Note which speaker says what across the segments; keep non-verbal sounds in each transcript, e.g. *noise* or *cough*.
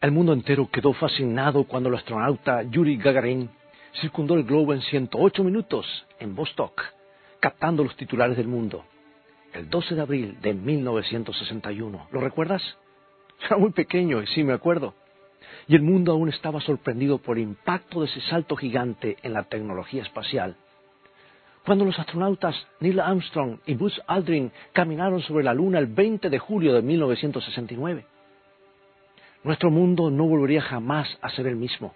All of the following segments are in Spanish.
Speaker 1: El mundo entero quedó fascinado cuando el astronauta Yuri Gagarin circundó el globo en 108 minutos en Vostok, captando los titulares del mundo. El 12 de abril de 1961. ¿Lo recuerdas? *laughs* Era muy pequeño y sí me acuerdo. Y el mundo aún estaba sorprendido por el impacto de ese salto gigante en la tecnología espacial. Cuando los astronautas Neil Armstrong y Buzz Aldrin caminaron sobre la Luna el 20 de julio de 1969. Nuestro mundo no volvería jamás a ser el mismo.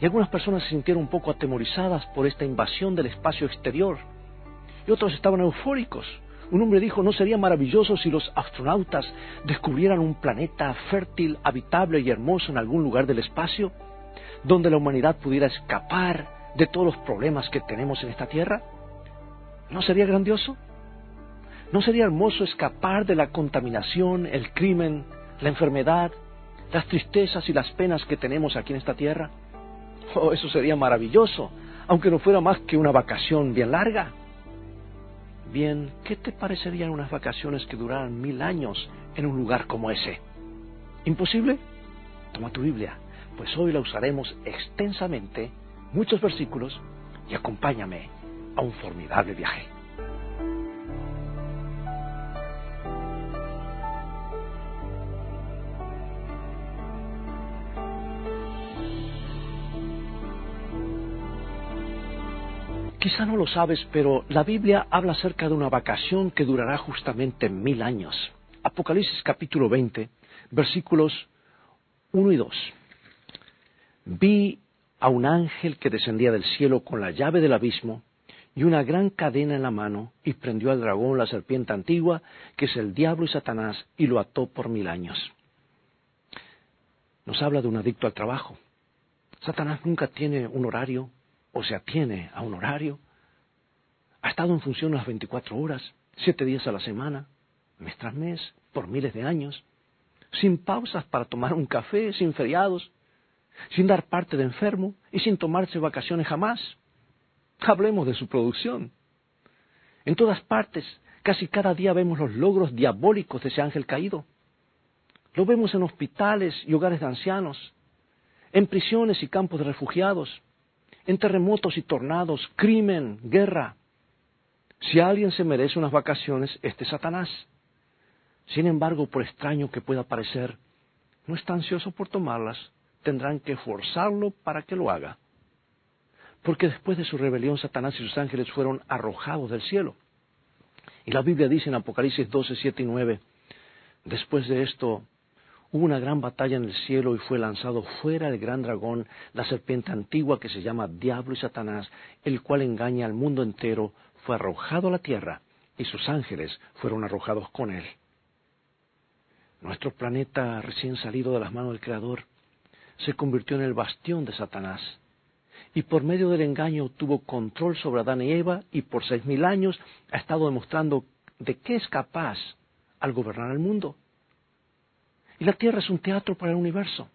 Speaker 1: Y algunas personas se sintieron un poco atemorizadas por esta invasión del espacio exterior. Y otros estaban eufóricos. Un hombre dijo, ¿no sería maravilloso si los astronautas descubrieran un planeta fértil, habitable y hermoso en algún lugar del espacio, donde la humanidad pudiera escapar de todos los problemas que tenemos en esta tierra? ¿No sería grandioso? ¿No sería hermoso escapar de la contaminación, el crimen, la enfermedad, las tristezas y las penas que tenemos aquí en esta tierra? Oh, eso sería maravilloso, aunque no fuera más que una vacación bien larga. Bien, ¿qué te parecerían unas vacaciones que duraran mil años en un lugar como ese? ¿Imposible? Toma tu Biblia, pues hoy la usaremos extensamente, muchos versículos, y acompáñame a un formidable viaje. Quizá no lo sabes, pero la Biblia habla acerca de una vacación que durará justamente mil años. Apocalipsis capítulo 20, versículos 1 y 2. Vi a un ángel que descendía del cielo con la llave del abismo y una gran cadena en la mano, y prendió al dragón, la serpiente antigua, que es el diablo y Satanás, y lo ató por mil años. Nos habla de un adicto al trabajo. Satanás nunca tiene un horario, o se atiene a un horario, ha estado en función las 24 horas, siete días a la semana, mes tras mes, por miles de años, sin pausas para tomar un café, sin feriados, sin dar parte de enfermo y sin tomarse vacaciones jamás. Hablemos de su producción. En todas partes, casi cada día vemos los logros diabólicos de ese ángel caído. Lo vemos en hospitales y hogares de ancianos, en prisiones y campos de refugiados, en terremotos y tornados, crimen, guerra. Si alguien se merece unas vacaciones, este es Satanás. Sin embargo, por extraño que pueda parecer, no está ansioso por tomarlas, tendrán que forzarlo para que lo haga. Porque después de su rebelión, Satanás y sus ángeles fueron arrojados del cielo. Y la Biblia dice en Apocalipsis 12, 7 y 9, después de esto, Hubo una gran batalla en el cielo y fue lanzado fuera el gran dragón, la serpiente antigua que se llama Diablo y Satanás, el cual engaña al mundo entero, fue arrojado a la tierra y sus ángeles fueron arrojados con él. Nuestro planeta recién salido de las manos del Creador se convirtió en el bastión de Satanás y por medio del engaño tuvo control sobre Adán y Eva y por seis mil años ha estado demostrando de qué es capaz al gobernar el mundo. Y la Tierra es un teatro para el universo,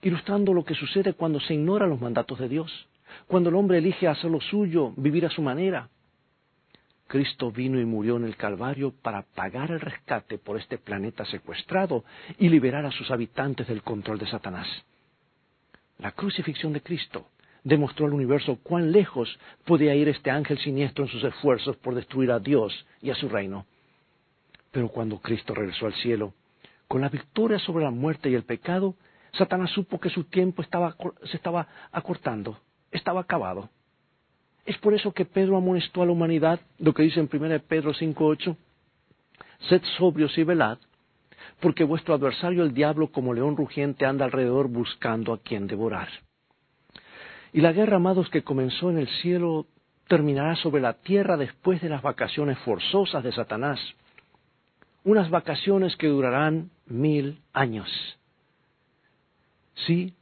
Speaker 1: ilustrando lo que sucede cuando se ignoran los mandatos de Dios, cuando el hombre elige hacer lo suyo, vivir a su manera. Cristo vino y murió en el Calvario para pagar el rescate por este planeta secuestrado y liberar a sus habitantes del control de Satanás. La crucifixión de Cristo demostró al universo cuán lejos podía ir este ángel siniestro en sus esfuerzos por destruir a Dios y a su reino. Pero cuando Cristo regresó al cielo, con la victoria sobre la muerte y el pecado, Satanás supo que su tiempo se estaba acortando, estaba acabado. Es por eso que Pedro amonestó a la humanidad, lo que dice en 1 Pedro 5.8, Sed sobrios y velad, porque vuestro adversario el diablo como león rugiente anda alrededor buscando a quien devorar. Y la guerra, amados, que comenzó en el cielo, terminará sobre la tierra después de las vacaciones forzosas de Satanás unas vacaciones que durarán mil años. Sí,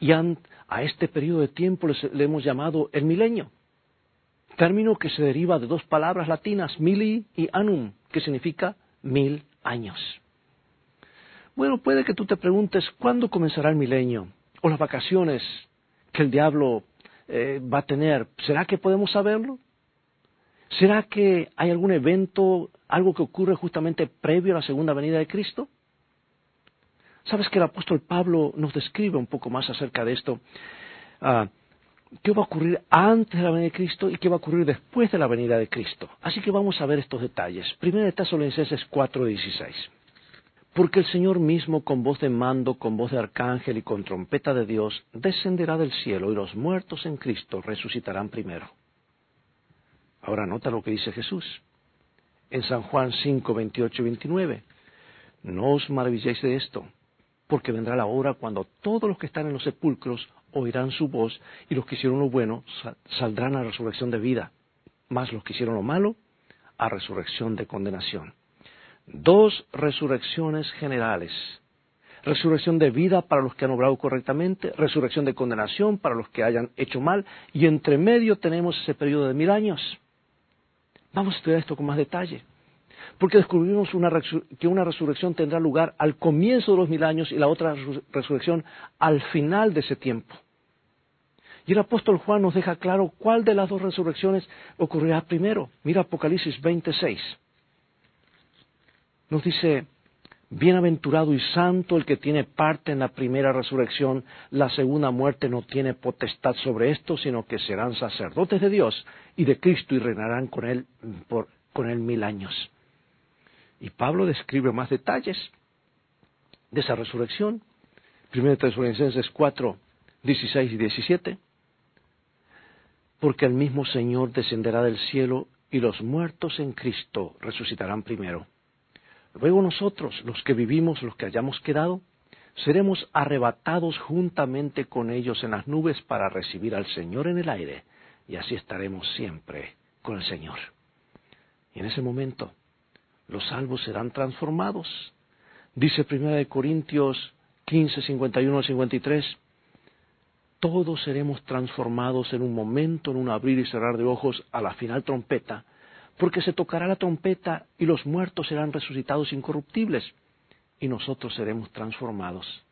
Speaker 1: y a este periodo de tiempo le hemos llamado el milenio, término que se deriva de dos palabras latinas, mili y anum, que significa mil años. Bueno, puede que tú te preguntes cuándo comenzará el milenio o las vacaciones que el diablo eh, va a tener. ¿Será que podemos saberlo? ¿Será que hay algún evento, algo que ocurre justamente previo a la segunda venida de Cristo? Sabes que el apóstol Pablo nos describe un poco más acerca de esto. Ah, ¿Qué va a ocurrir antes de la venida de Cristo y qué va a ocurrir después de la venida de Cristo? Así que vamos a ver estos detalles. Primera de Tesalonicenses 4:16. Porque el Señor mismo con voz de mando, con voz de arcángel y con trompeta de Dios descenderá del cielo y los muertos en Cristo resucitarán primero. Ahora nota lo que dice Jesús en San Juan 5, 28 y 29. No os maravilléis de esto, porque vendrá la hora cuando todos los que están en los sepulcros oirán su voz y los que hicieron lo bueno saldrán a resurrección de vida, más los que hicieron lo malo a resurrección de condenación dos resurrecciones generales. Resurrección de vida para los que han obrado correctamente, resurrección de condenación para los que hayan hecho mal, y entre medio tenemos ese periodo de mil años. Vamos a estudiar esto con más detalle, porque descubrimos que una resurrección tendrá lugar al comienzo de los mil años y la otra resurrección al final de ese tiempo. Y el apóstol Juan nos deja claro cuál de las dos resurrecciones ocurrirá primero. Mira Apocalipsis 26 nos dice, Bienaventurado y santo el que tiene parte en la primera resurrección, la segunda muerte no tiene potestad sobre esto, sino que serán sacerdotes de Dios y de Cristo y reinarán con él, por, con él mil años. Y Pablo describe más detalles de esa resurrección. Primero Tesalonicenses 4, 16 y 17. Porque el mismo Señor descenderá del cielo y los muertos en Cristo resucitarán primero. Luego nosotros, los que vivimos, los que hayamos quedado, seremos arrebatados juntamente con ellos en las nubes para recibir al Señor en el aire, y así estaremos siempre con el Señor. Y en ese momento, los salvos serán transformados. Dice 1 Corintios 15, 51 al 53, todos seremos transformados en un momento, en un abrir y cerrar de ojos a la final trompeta, porque se tocará la trompeta y los muertos serán resucitados incorruptibles y nosotros seremos transformados.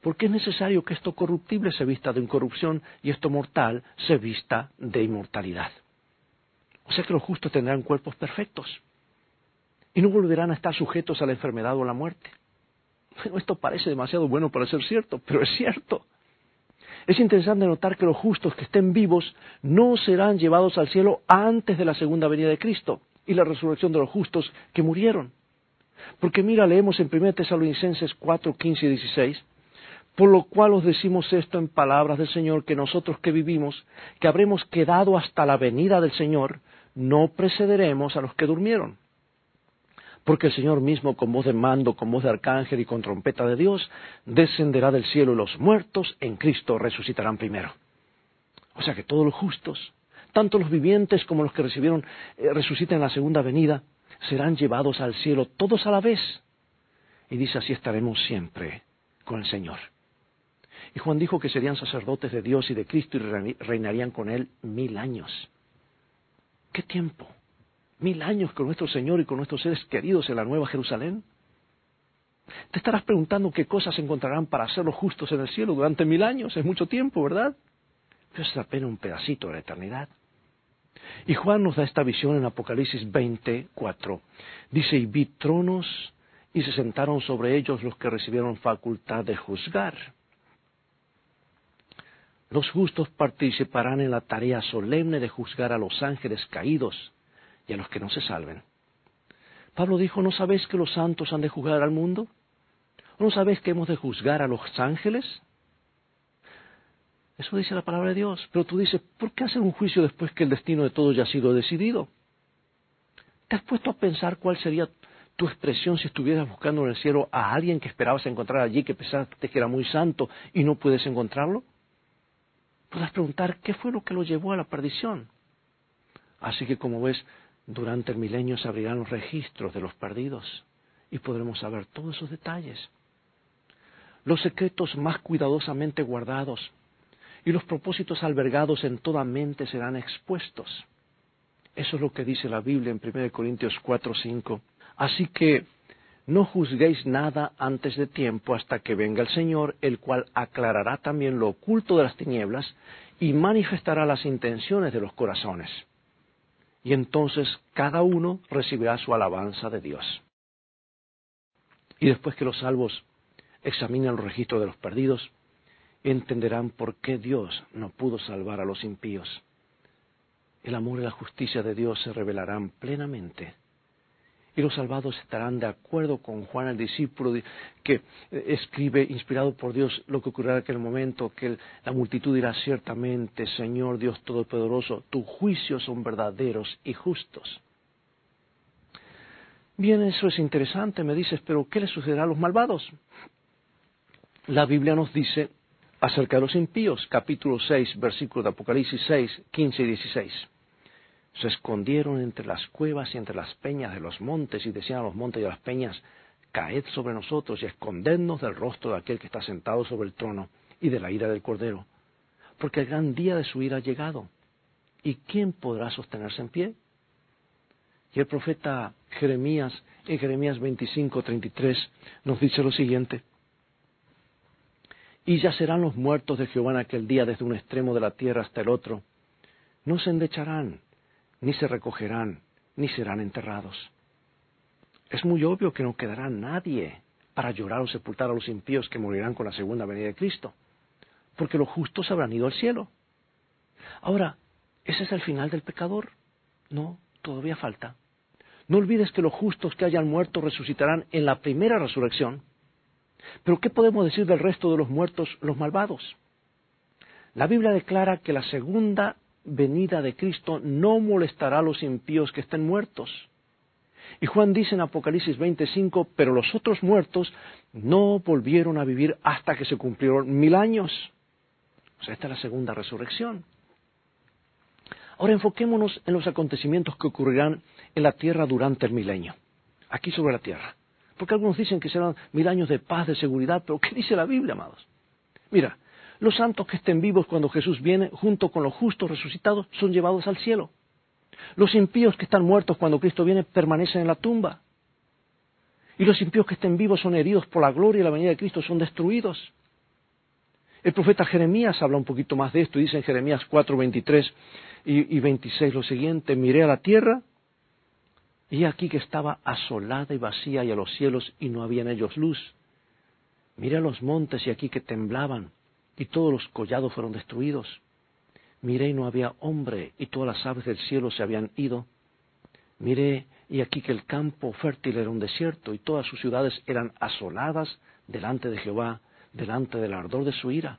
Speaker 1: Porque es necesario que esto corruptible se vista de incorrupción y esto mortal se vista de inmortalidad. O sea que los justos tendrán cuerpos perfectos y no volverán a estar sujetos a la enfermedad o a la muerte. Esto parece demasiado bueno para ser cierto, pero es cierto. Es interesante notar que los justos que estén vivos no serán llevados al cielo antes de la segunda venida de Cristo y la resurrección de los justos que murieron. Porque mira, leemos en 1 Tesalonicenses 4, 15 y 16, por lo cual os decimos esto en palabras del Señor, que nosotros que vivimos, que habremos quedado hasta la venida del Señor, no precederemos a los que durmieron porque el Señor mismo, con voz de mando, con voz de arcángel y con trompeta de Dios, descenderá del cielo y los muertos en Cristo resucitarán primero. O sea que todos los justos, tanto los vivientes como los que recibieron, eh, resucitan en la segunda venida, serán llevados al cielo todos a la vez. Y dice así estaremos siempre con el Señor. Y Juan dijo que serían sacerdotes de Dios y de Cristo y reinarían con Él mil años. ¿Qué tiempo? Mil años con nuestro Señor y con nuestros seres queridos en la Nueva Jerusalén? Te estarás preguntando qué cosas encontrarán para ser los justos en el cielo durante mil años. Es mucho tiempo, ¿verdad? Pero es apenas un pedacito de la eternidad. Y Juan nos da esta visión en Apocalipsis 24. Dice, y vi tronos y se sentaron sobre ellos los que recibieron facultad de juzgar. Los justos participarán en la tarea solemne de juzgar a los ángeles caídos y a los que no se salven. Pablo dijo, ¿no sabéis que los santos han de juzgar al mundo? ¿No sabéis que hemos de juzgar a los ángeles? Eso dice la palabra de Dios. Pero tú dices, ¿por qué hacer un juicio después que el destino de todos ya ha sido decidido? ¿Te has puesto a pensar cuál sería tu expresión si estuvieras buscando en el cielo a alguien que esperabas encontrar allí, que pensaste que era muy santo y no puedes encontrarlo? Podrás preguntar, ¿qué fue lo que lo llevó a la perdición? Así que como ves, durante el milenio se abrirán los registros de los perdidos y podremos saber todos esos detalles. Los secretos más cuidadosamente guardados y los propósitos albergados en toda mente serán expuestos. Eso es lo que dice la Biblia en 1 Corintios 4, 5. Así que no juzguéis nada antes de tiempo hasta que venga el Señor, el cual aclarará también lo oculto de las tinieblas y manifestará las intenciones de los corazones y entonces cada uno recibirá su alabanza de Dios. Y después que los salvos examinen los registros de los perdidos, entenderán por qué Dios no pudo salvar a los impíos. El amor y la justicia de Dios se revelarán plenamente y los salvados estarán de acuerdo con Juan el discípulo que eh, escribe, inspirado por Dios, lo que ocurrirá en aquel momento, que la multitud dirá ciertamente, Señor Dios Todopoderoso, tus juicios son verdaderos y justos. Bien, eso es interesante, me dices, pero ¿qué le sucederá a los malvados? La Biblia nos dice acerca de los impíos, capítulo 6, versículos de Apocalipsis 6, 15 y 16 se escondieron entre las cuevas y entre las peñas de los montes y decían a los montes y a las peñas, caed sobre nosotros y escondednos del rostro de aquel que está sentado sobre el trono y de la ira del Cordero, porque el gran día de su ira ha llegado. ¿Y quién podrá sostenerse en pie? Y el profeta Jeremías, en Jeremías 25, 33, nos dice lo siguiente. Y ya serán los muertos de Jehová en aquel día desde un extremo de la tierra hasta el otro. No se endecharán, ni se recogerán, ni serán enterrados. Es muy obvio que no quedará nadie para llorar o sepultar a los impíos que morirán con la segunda venida de Cristo, porque los justos habrán ido al cielo. Ahora, ¿ese es el final del pecador? No, todavía falta. No olvides que los justos que hayan muerto resucitarán en la primera resurrección. Pero ¿qué podemos decir del resto de los muertos, los malvados? La Biblia declara que la segunda venida de Cristo no molestará a los impíos que estén muertos. Y Juan dice en Apocalipsis 25, pero los otros muertos no volvieron a vivir hasta que se cumplieron mil años. O sea, esta es la segunda resurrección. Ahora enfoquémonos en los acontecimientos que ocurrirán en la tierra durante el milenio, aquí sobre la tierra. Porque algunos dicen que serán mil años de paz, de seguridad, pero ¿qué dice la Biblia, amados? Mira, los santos que estén vivos cuando Jesús viene, junto con los justos resucitados, son llevados al cielo. Los impíos que están muertos cuando Cristo viene permanecen en la tumba. Y los impíos que estén vivos son heridos por la gloria y la venida de Cristo, son destruidos. El profeta Jeremías habla un poquito más de esto, dice en Jeremías 4, 23 y, y 26 lo siguiente, miré a la tierra y aquí que estaba asolada y vacía y a los cielos y no había en ellos luz. Miré a los montes y aquí que temblaban y todos los collados fueron destruidos. Miré y no había hombre, y todas las aves del cielo se habían ido. Miré y aquí que el campo fértil era un desierto, y todas sus ciudades eran asoladas delante de Jehová, delante del ardor de su ira.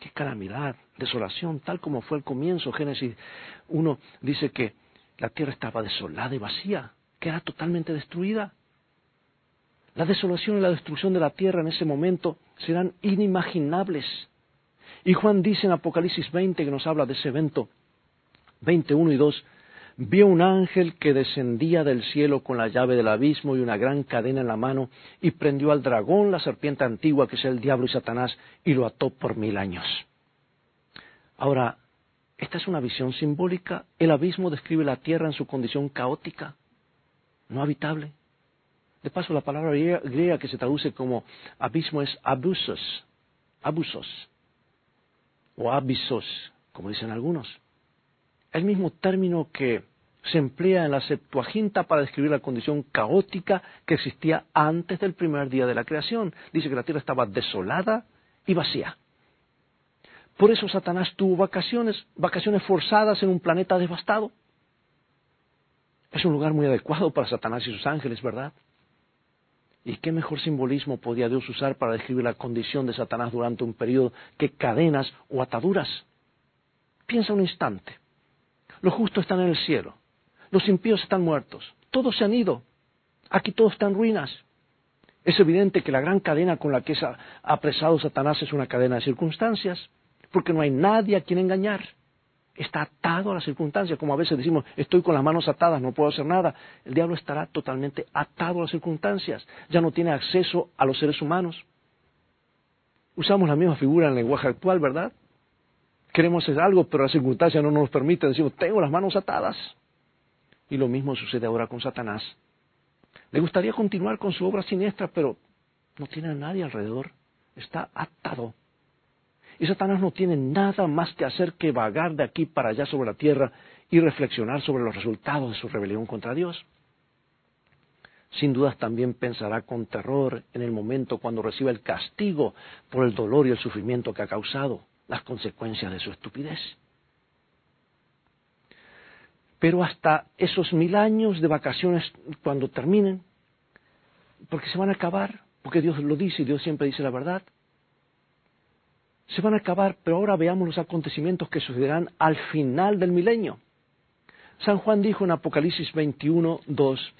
Speaker 1: Qué calamidad, desolación, tal como fue el comienzo. Génesis 1 dice que la tierra estaba desolada y vacía, que era totalmente destruida. La desolación y la destrucción de la tierra en ese momento serán inimaginables. Y Juan dice en Apocalipsis 20 que nos habla de ese evento, 21 y 2, vio un ángel que descendía del cielo con la llave del abismo y una gran cadena en la mano y prendió al dragón, la serpiente antigua que es el diablo y Satanás, y lo ató por mil años. Ahora, esta es una visión simbólica. El abismo describe la tierra en su condición caótica, no habitable. De paso, la palabra griega que se traduce como abismo es abusos, abusos, o abisos, como dicen algunos. El mismo término que se emplea en la Septuaginta para describir la condición caótica que existía antes del primer día de la creación. Dice que la tierra estaba desolada y vacía. Por eso Satanás tuvo vacaciones, vacaciones forzadas en un planeta devastado. Es un lugar muy adecuado para Satanás y sus ángeles, ¿verdad? ¿Y qué mejor simbolismo podía Dios usar para describir la condición de Satanás durante un periodo que cadenas o ataduras? Piensa un instante. Los justos están en el cielo. Los impíos están muertos. Todos se han ido. Aquí todo está en ruinas. Es evidente que la gran cadena con la que es apresado Satanás es una cadena de circunstancias, porque no hay nadie a quien engañar está atado a las circunstancias, como a veces decimos, estoy con las manos atadas, no puedo hacer nada. El diablo estará totalmente atado a las circunstancias, ya no tiene acceso a los seres humanos. Usamos la misma figura en el lenguaje actual, ¿verdad? Queremos hacer algo, pero las circunstancias no nos permiten, decimos, tengo las manos atadas. Y lo mismo sucede ahora con Satanás. Le gustaría continuar con su obra siniestra, pero no tiene a nadie alrededor. Está atado y Satanás no tiene nada más que hacer que vagar de aquí para allá sobre la tierra y reflexionar sobre los resultados de su rebelión contra Dios. sin dudas también pensará con terror en el momento cuando reciba el castigo por el dolor y el sufrimiento que ha causado, las consecuencias de su estupidez. Pero hasta esos mil años de vacaciones, cuando terminen, porque se van a acabar, porque Dios lo dice y Dios siempre dice la verdad, se van a acabar, pero ahora veamos los acontecimientos que sucederán al final del milenio. San Juan dijo en Apocalipsis 21, 2,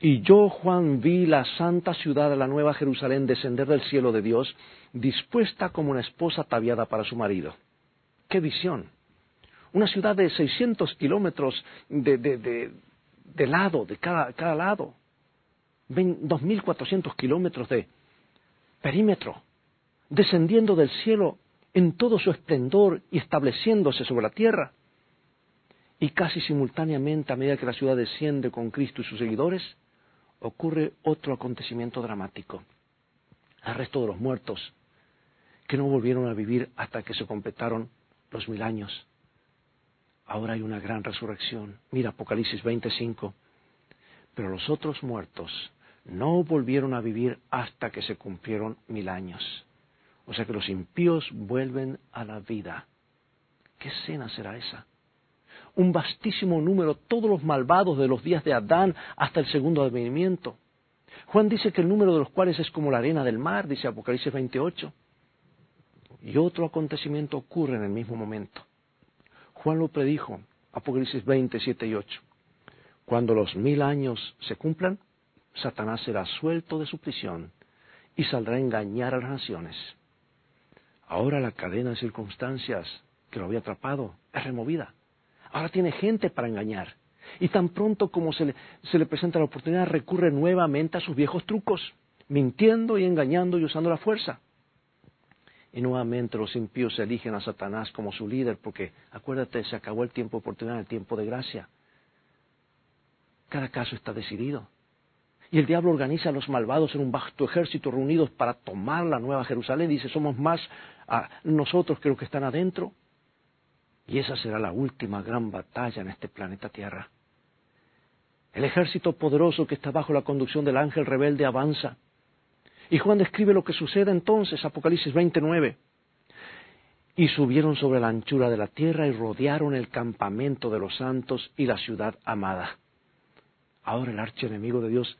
Speaker 1: y yo, Juan, vi la santa ciudad de la Nueva Jerusalén descender del cielo de Dios, dispuesta como una esposa ataviada para su marido. ¡Qué visión! Una ciudad de 600 kilómetros de, de, lado, de cada, cada lado. 2.400 kilómetros de perímetro, descendiendo del cielo en todo su esplendor y estableciéndose sobre la tierra. Y casi simultáneamente, a medida que la ciudad desciende con Cristo y sus seguidores, ocurre otro acontecimiento dramático. Arresto de los muertos, que no volvieron a vivir hasta que se completaron los mil años. Ahora hay una gran resurrección. Mira Apocalipsis 25. Pero los otros muertos no volvieron a vivir hasta que se cumplieron mil años. O sea que los impíos vuelven a la vida. ¿Qué escena será esa? un vastísimo número, todos los malvados de los días de Adán hasta el segundo advenimiento. Juan dice que el número de los cuales es como la arena del mar, dice Apocalipsis 28. Y otro acontecimiento ocurre en el mismo momento. Juan lo predijo, Apocalipsis 27 y 8. Cuando los mil años se cumplan, Satanás será suelto de su prisión y saldrá a engañar a las naciones. Ahora la cadena de circunstancias que lo había atrapado es removida. Ahora tiene gente para engañar. Y tan pronto como se le, presenta la oportunidad, recurre nuevamente a sus viejos trucos, mintiendo y engañando y usando la fuerza. Y nuevamente los impíos eligen a Satanás como su líder, porque acuérdate, se acabó el tiempo de oportunidad, el tiempo de gracia. Cada caso está decidido. Y el diablo organiza a los malvados en un vasto ejército reunidos para tomar la nueva Jerusalén. Dice, somos más a nosotros que los que están adentro. Y esa será la última gran batalla en este planeta Tierra. El ejército poderoso que está bajo la conducción del ángel rebelde avanza. Y Juan describe lo que sucede entonces, Apocalipsis 29. Y subieron sobre la anchura de la tierra y rodearon el campamento de los santos y la ciudad amada. Ahora el archienemigo de Dios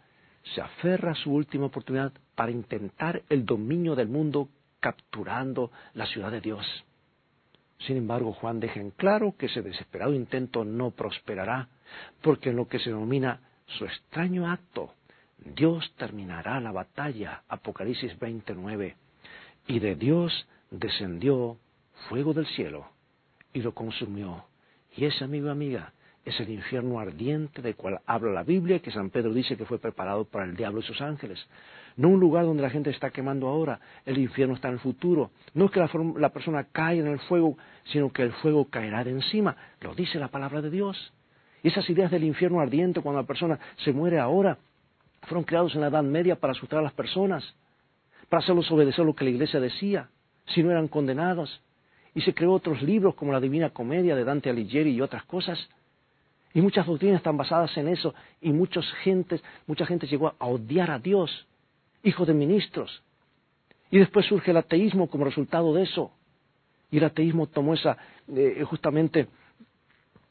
Speaker 1: se aferra a su última oportunidad para intentar el dominio del mundo capturando la ciudad de Dios. Sin embargo, Juan deja en claro que ese desesperado intento no prosperará, porque en lo que se denomina su extraño acto, Dios terminará la batalla, Apocalipsis 29, y de Dios descendió fuego del cielo y lo consumió. Y ese, amigo amiga, es el infierno ardiente del cual habla la Biblia, que San Pedro dice que fue preparado para el diablo y sus ángeles. No un lugar donde la gente está quemando ahora, el infierno está en el futuro. No es que la, persona cae en el fuego, sino que el fuego caerá de encima. Lo dice la palabra de Dios. Y esas ideas del infierno ardiente cuando la persona se muere ahora, fueron creados en la Edad Media para asustar a las personas, para hacerlos obedecer lo que la iglesia decía, si no eran condenados. Y se creó otros libros como la Divina Comedia de Dante Alighieri y otras cosas. Y muchas doctrinas están basadas en eso y muchas gentes, mucha gente llegó a odiar a Dios hijo de ministros. Y después surge el ateísmo como resultado de eso. Y el ateísmo tomó esa, eh, justamente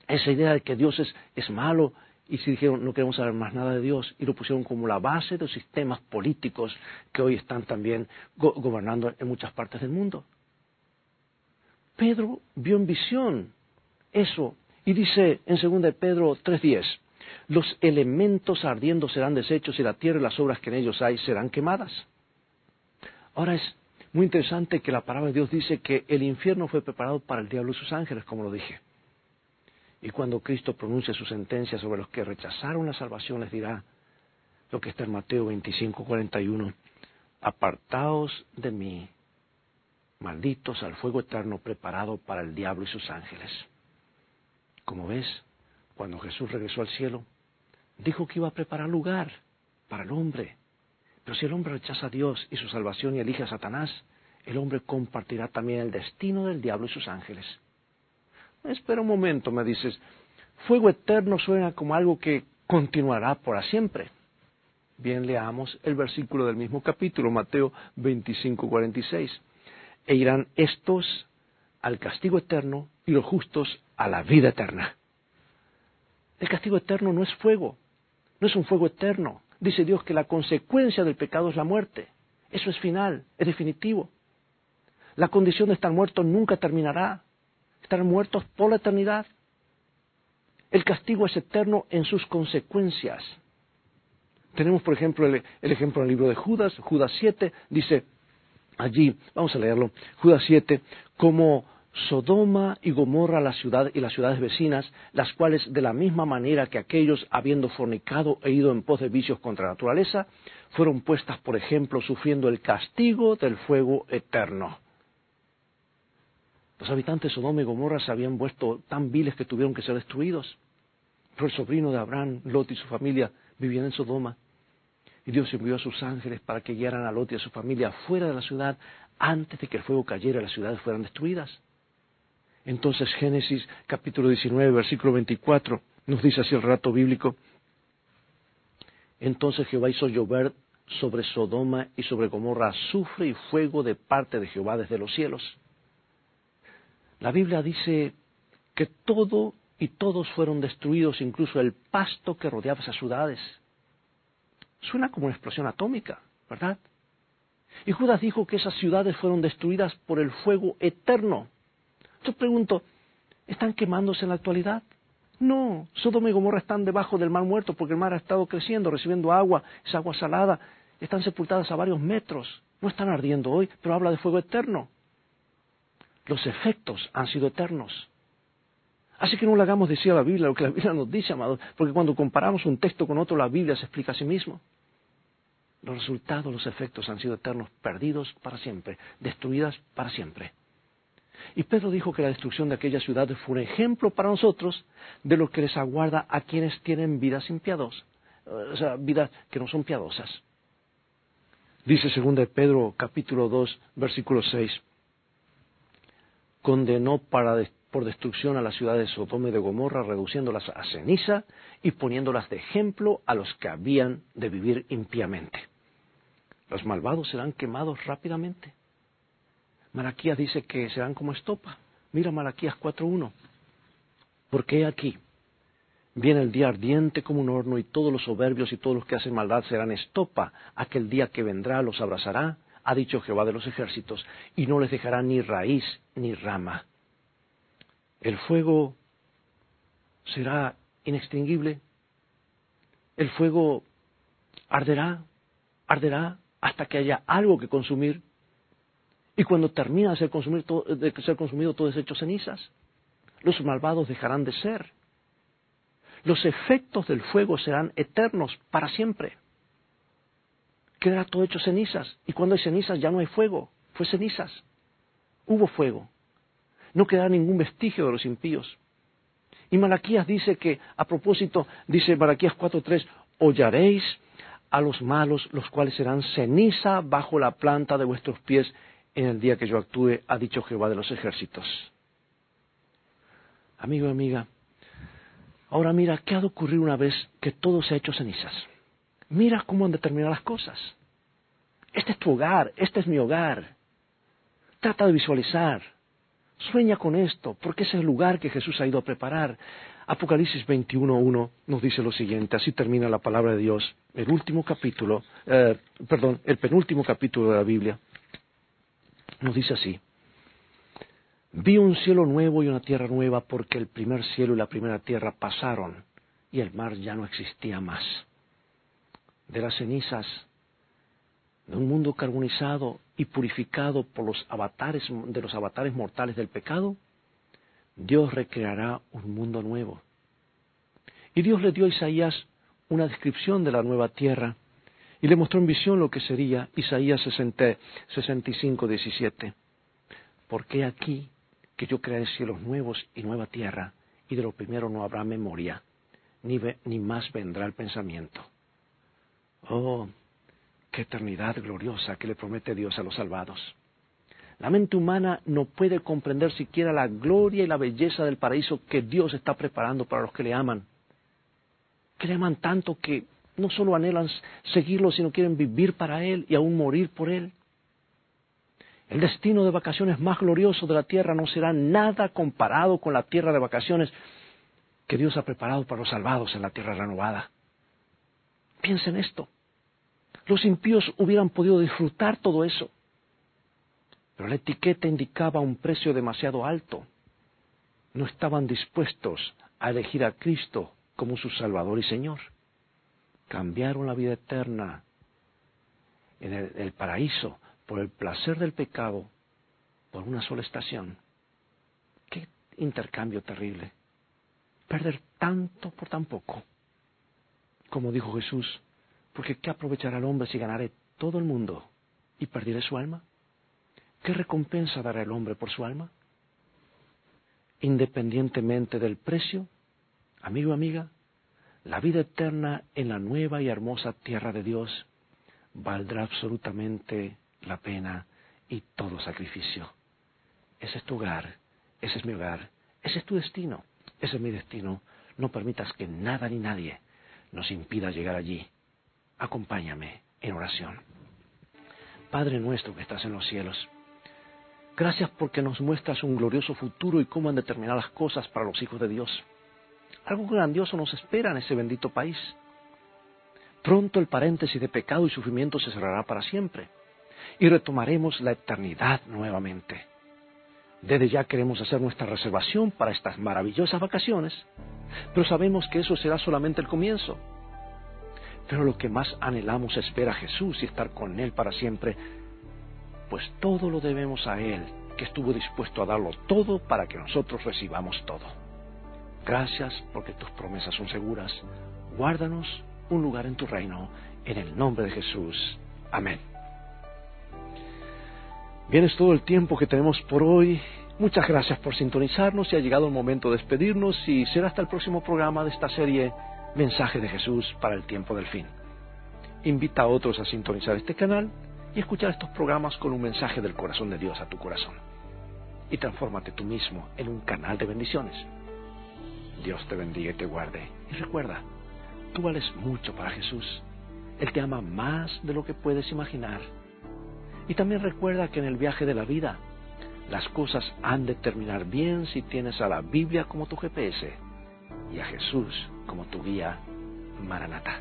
Speaker 1: esa idea de que Dios es, es malo y si dijeron no queremos saber más nada de Dios y lo pusieron como la base de los sistemas políticos que hoy están también gobernando en muchas partes del mundo. Pedro vio en visión eso y dice en 2 Pedro 3.10, los elementos ardiendo serán deshechos y la tierra y las obras que en ellos hay serán quemadas. Ahora es muy interesante que la palabra de Dios dice que el infierno fue preparado para el diablo y sus ángeles, como lo dije. Y cuando Cristo pronuncia su sentencia sobre los que rechazaron la salvación, les dirá lo que está en Mateo 25, 41, apartaos de mí, malditos al fuego eterno preparado para el diablo y sus ángeles. Como ves, cuando Jesús regresó al cielo, dijo que iba a preparar lugar para el hombre. Pero si el hombre rechaza a Dios y su salvación y elige a Satanás, el hombre compartirá también el destino del diablo y sus ángeles. Espera un momento, me dices. Fuego eterno suena como algo que continuará por siempre. Bien, leamos el versículo del mismo capítulo, Mateo 25, 46. E irán estos al castigo eterno y los justos a la vida eterna. El castigo eterno no es fuego, no es un fuego eterno. Dice Dios que la consecuencia del pecado es la muerte. Eso es final, es definitivo. La condición de estar muerto nunca terminará. Estarán muertos por la eternidad. El castigo es eterno en sus consecuencias. Tenemos, por ejemplo, el, ejemplo en el libro de Judas, Judas 7, dice allí, vamos a leerlo, Judas 7, como Sodoma y Gomorra la ciudad y las ciudades vecinas, las cuales de la misma manera que aquellos, habiendo fornicado e ido en pos de vicios contra la naturaleza, fueron puestas, por ejemplo, sufriendo el castigo del fuego eterno. Los habitantes de Sodoma y Gomorra se habían vuelto tan viles que tuvieron que ser destruidos. Pero el sobrino de Abraham, Lot y su familia vivían en Sodoma. Y Dios envió a sus ángeles para que guiaran a Lot y a su familia fuera de la ciudad antes de que el fuego cayera y las ciudades fueran destruidas. Entonces Génesis capítulo 19, versículo 24 nos dice así el rato bíblico. Entonces Jehová hizo llover sobre Sodoma y sobre Gomorra azufre y fuego de parte de Jehová desde los cielos. La Biblia dice que todo y todos fueron destruidos, incluso el pasto que rodeaba esas ciudades. Suena como una explosión atómica, ¿verdad? Y Judas dijo que esas ciudades fueron destruidas por el fuego eterno. Yo pregunto, ¿están quemándose en la actualidad? No, Sodoma y Gomorra están debajo del mar muerto porque el mar ha estado creciendo, recibiendo agua, esa agua salada, están sepultadas a varios metros. No están ardiendo hoy, pero habla de fuego eterno. Los efectos han sido eternos. Así que no le hagamos decir a la Biblia lo que la Biblia nos dice, amados, porque cuando comparamos un texto con otro, la Biblia se explica a sí mismo. Los resultados, los efectos han sido eternos, perdidos para siempre, destruidas para siempre. Y Pedro dijo que la destrucción de aquellas ciudades fue un ejemplo para nosotros de lo que les aguarda a quienes tienen vidas impiadosas, o sea, vidas que no son piadosas. Dice 2 Pedro capítulo 2, versículo 6, condenó por destrucción a las ciudades de Sodoma y de Gomorra, reduciéndolas a ceniza y poniéndolas de ejemplo a los que habían de vivir impíamente. Los malvados serán quemados rápidamente. Malaquías dice que serán como estopa. Mira Malaquías 4.1. Porque aquí viene el día ardiente como un horno y todos los soberbios y todos los que hacen maldad serán estopa. Aquel día que vendrá los abrazará ha dicho Jehová de los ejércitos, y no les dejará ni raíz ni rama. El fuego será inextinguible. El fuego arderá, arderá hasta que haya algo que consumir. Y cuando termina de ser, de consumido todo es hecho cenizas. Los malvados dejarán de ser. Los efectos del fuego serán eternos para siempre quedará todo hecho cenizas. Y cuando hay cenizas ya no hay fuego, fue cenizas. Hubo fuego. No quedará ningún vestigio de los impíos. Y Malaquías dice que, a propósito, dice Malaquías 4.3, hollaréis a los malos, los cuales serán ceniza bajo la planta de vuestros pies en el día que yo actúe, ha dicho Jehová de los ejércitos. Amigo y amiga, ahora mira, ¿qué ha de ocurrir una vez que todo se ha hecho cenizas? Mira cómo han de terminar las cosas. Este es tu hogar, este es mi hogar. Trata de visualizar. Sueña con esto, porque es el lugar que Jesús ha ido a preparar. Apocalipsis 21.1 nos dice lo siguiente, así termina la palabra de Dios, el último capítulo, eh, perdón, el penúltimo capítulo de la Biblia. Nos dice así, vi un cielo nuevo y una tierra nueva porque el primer cielo y la primera tierra pasaron y el mar ya no existía más de las cenizas de un mundo carbonizado y purificado por los avatares de los avatares mortales del pecado, Dios recreará un mundo nuevo. Y Dios le dio a Isaías una descripción de la nueva tierra y le mostró en visión lo que sería Isaías 65, 17. Porque aquí que yo crearé cielos nuevos y nueva tierra, y de lo primero no habrá memoria, ni, ni más vendrá el pensamiento. Oh, qué eternidad gloriosa que le promete Dios a los salvados. La mente humana no puede comprender siquiera la gloria y la belleza del paraíso que Dios está preparando para los que le aman. Que le aman tanto que no solo anhelan seguirlo, sino quieren vivir para Él y aún morir por Él. El destino de vacaciones más glorioso de la tierra no será nada comparado con la tierra de vacaciones que Dios ha preparado para los salvados en la tierra renovada. Piensen esto. Los impíos hubieran podido disfrutar todo eso, pero la etiqueta indicaba un precio demasiado alto. No estaban dispuestos a elegir a Cristo como su Salvador y Señor. Cambiaron la vida eterna en el, paraíso por el placer del pecado por una sola estación. Qué intercambio terrible. Perder tanto por tan poco. Como dijo Jesús, porque ¿qué aprovechará el hombre si ganare todo el mundo y perdiere su alma? ¿Qué recompensa dará el hombre por su alma? Independientemente del precio, amigo amiga, la vida eterna en la nueva y hermosa tierra de Dios valdrá absolutamente la pena y todo sacrificio. Ese es tu hogar, ese es mi hogar, ese es tu destino, ese es mi destino. No permitas que nada ni nadie nos impida llegar allí. Acompáñame en oración. Padre nuestro que estás en los cielos, gracias porque nos muestras un glorioso futuro y cómo han de terminar las cosas para los hijos de Dios. Algo grandioso nos espera en ese bendito país. Pronto el paréntesis de pecado y sufrimiento se cerrará para siempre y retomaremos la eternidad nuevamente. Desde ya queremos hacer nuestra reservación para estas maravillosas vacaciones, pero sabemos que eso será solamente el comienzo. Pero lo que más anhelamos es ver a Jesús y estar con Él para siempre, pues todo lo debemos a Él, que estuvo dispuesto a darlo todo para que nosotros recibamos todo. Gracias porque tus promesas son seguras. Guárdanos un lugar en tu reino, en el nombre de Jesús. Amén. Bien, es todo el tiempo que tenemos por hoy. Muchas gracias por sintonizarnos y ha llegado el momento de despedirnos y será hasta el próximo programa de esta serie Mensaje de Jesús para el tiempo del fin. Invita a otros a sintonizar este canal y escuchar estos programas con un mensaje del corazón de Dios a tu corazón. Y transfórmate tú mismo en un canal de bendiciones. Dios te bendiga y te guarde. Y recuerda, tú vales mucho para Jesús. Él te ama más de lo que puedes imaginar y también recuerda que en el viaje de la vida las cosas han de terminar bien si tienes a la Biblia como tu GPS y a Jesús como tu guía Maranata.